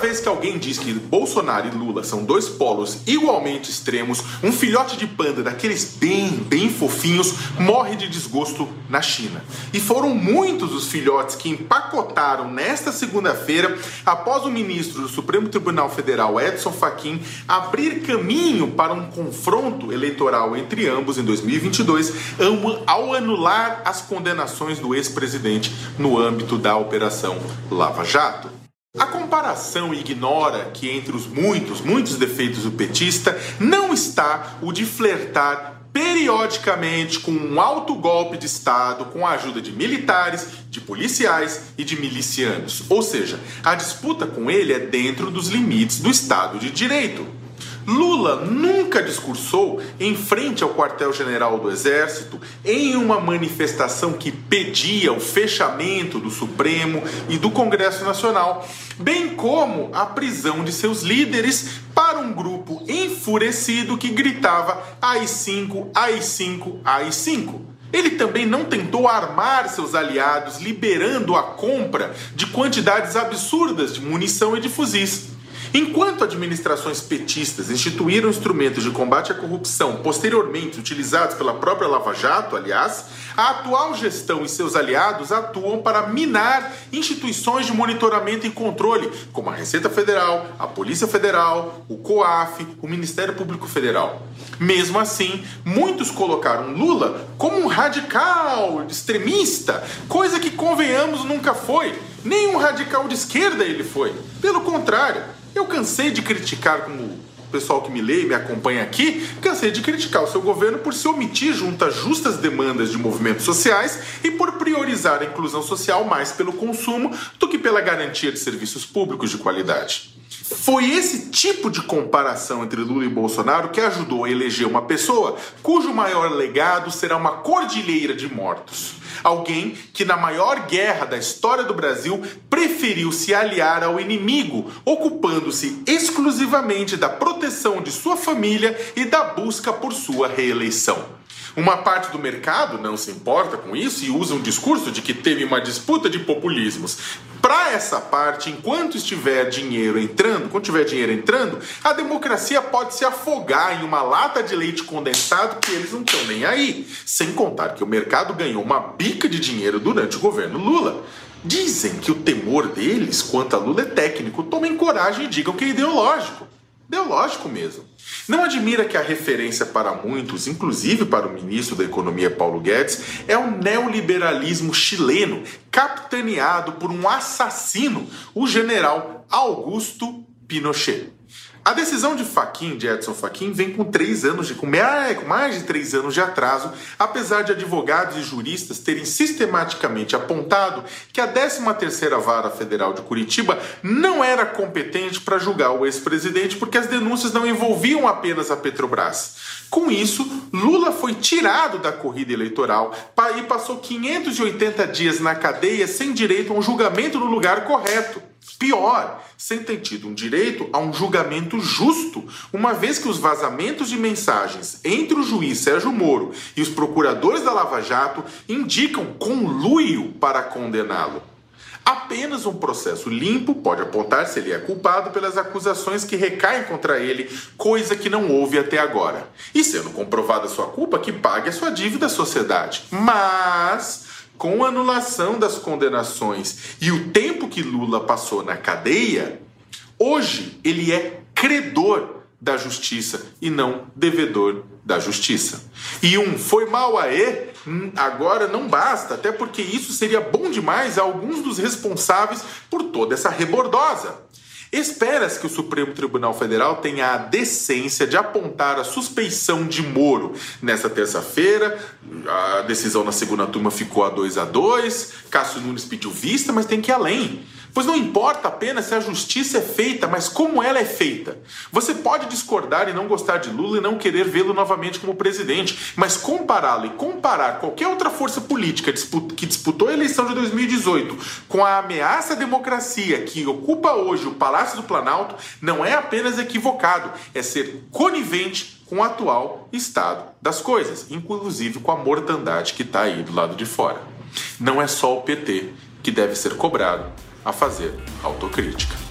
vez que alguém diz que Bolsonaro e Lula são dois polos igualmente extremos, um filhote de panda daqueles bem, bem fofinhos morre de desgosto na China. E foram muitos os filhotes que empacotaram nesta segunda-feira após o ministro do Supremo Tribunal Federal, Edson Fachin, abrir caminho para um confronto eleitoral entre ambos em 2022 ao anular as condenações do ex-presidente no âmbito da Operação Lava Jato. A comparação ignora que entre os muitos, muitos defeitos do petista não está o de flertar periodicamente com um alto golpe de Estado com a ajuda de militares, de policiais e de milicianos. Ou seja, a disputa com ele é dentro dos limites do Estado de Direito. Lula nunca discursou em frente ao quartel-general do Exército em uma manifestação que pedia o fechamento do Supremo e do Congresso Nacional, bem como a prisão de seus líderes para um grupo enfurecido que gritava AI-5, AI-5, AI-5. Ele também não tentou armar seus aliados, liberando a compra de quantidades absurdas de munição e de fuzis. Enquanto administrações petistas instituíram instrumentos de combate à corrupção posteriormente utilizados pela própria Lava Jato, aliás, a atual gestão e seus aliados atuam para minar instituições de monitoramento e controle, como a Receita Federal, a Polícia Federal, o COAF, o Ministério Público Federal. Mesmo assim, muitos colocaram Lula como um radical, extremista, coisa que, convenhamos, nunca foi. Nem um radical de esquerda ele foi. Pelo contrário, eu cansei de criticar, como o pessoal que me lê e me acompanha aqui, cansei de criticar o seu governo por se omitir junto às justas demandas de movimentos sociais e por priorizar a inclusão social mais pelo consumo do que pela garantia de serviços públicos de qualidade. Foi esse tipo de comparação entre Lula e Bolsonaro que ajudou a eleger uma pessoa cujo maior legado será uma cordilheira de mortos. Alguém que, na maior guerra da história do Brasil, preferiu se aliar ao inimigo, ocupando-se exclusivamente da proteção de sua família e da busca por sua reeleição. Uma parte do mercado não se importa com isso e usa um discurso de que teve uma disputa de populismos. Para essa parte, enquanto estiver dinheiro entrando, quando tiver dinheiro entrando, a democracia pode se afogar em uma lata de leite condensado que eles não estão nem aí. Sem contar que o mercado ganhou uma bica de dinheiro durante o governo Lula. Dizem que o temor deles quanto a Lula é técnico. Tomem coragem e digam que é ideológico. Ideológico mesmo. Não admira que a referência para muitos, inclusive para o ministro da Economia Paulo Guedes, é o neoliberalismo chileno, capitaneado por um assassino, o general Augusto Pinochet. A decisão de Faquin, de Edson Fachin, vem com três anos de, com mais de três anos de atraso, apesar de advogados e juristas terem sistematicamente apontado que a 13ª Vara Federal de Curitiba não era competente para julgar o ex-presidente porque as denúncias não envolviam apenas a Petrobras. Com isso, Lula foi tirado da corrida eleitoral e passou 580 dias na cadeia sem direito a um julgamento no lugar correto. Pior, sem ter tido um direito a um julgamento justo, uma vez que os vazamentos de mensagens entre o juiz Sérgio Moro e os procuradores da Lava Jato indicam conluio para condená-lo. Apenas um processo limpo pode apontar se ele é culpado pelas acusações que recaem contra ele, coisa que não houve até agora. E sendo comprovada sua culpa, que pague a sua dívida à sociedade. Mas com a anulação das condenações e o tempo que Lula passou na cadeia, hoje ele é credor da justiça e não devedor da justiça. E um foi mal a E, agora não basta, até porque isso seria bom demais a alguns dos responsáveis por toda essa rebordosa. Espera-se que o Supremo Tribunal Federal tenha a decência de apontar a suspeição de Moro nessa terça-feira. A decisão na segunda turma ficou a 2 a 2. Cássio Nunes pediu vista, mas tem que ir além. Pois não importa apenas se a justiça é feita, mas como ela é feita. Você pode discordar e não gostar de Lula e não querer vê-lo novamente como presidente, mas compará-lo e comparar qualquer outra força política que disputou a eleição de 2018 com a ameaça à democracia que ocupa hoje o Palácio do Planalto não é apenas equivocado, é ser conivente com o atual estado das coisas, inclusive com a mortandade que está aí do lado de fora. Não é só o PT que deve ser cobrado a fazer autocrítica.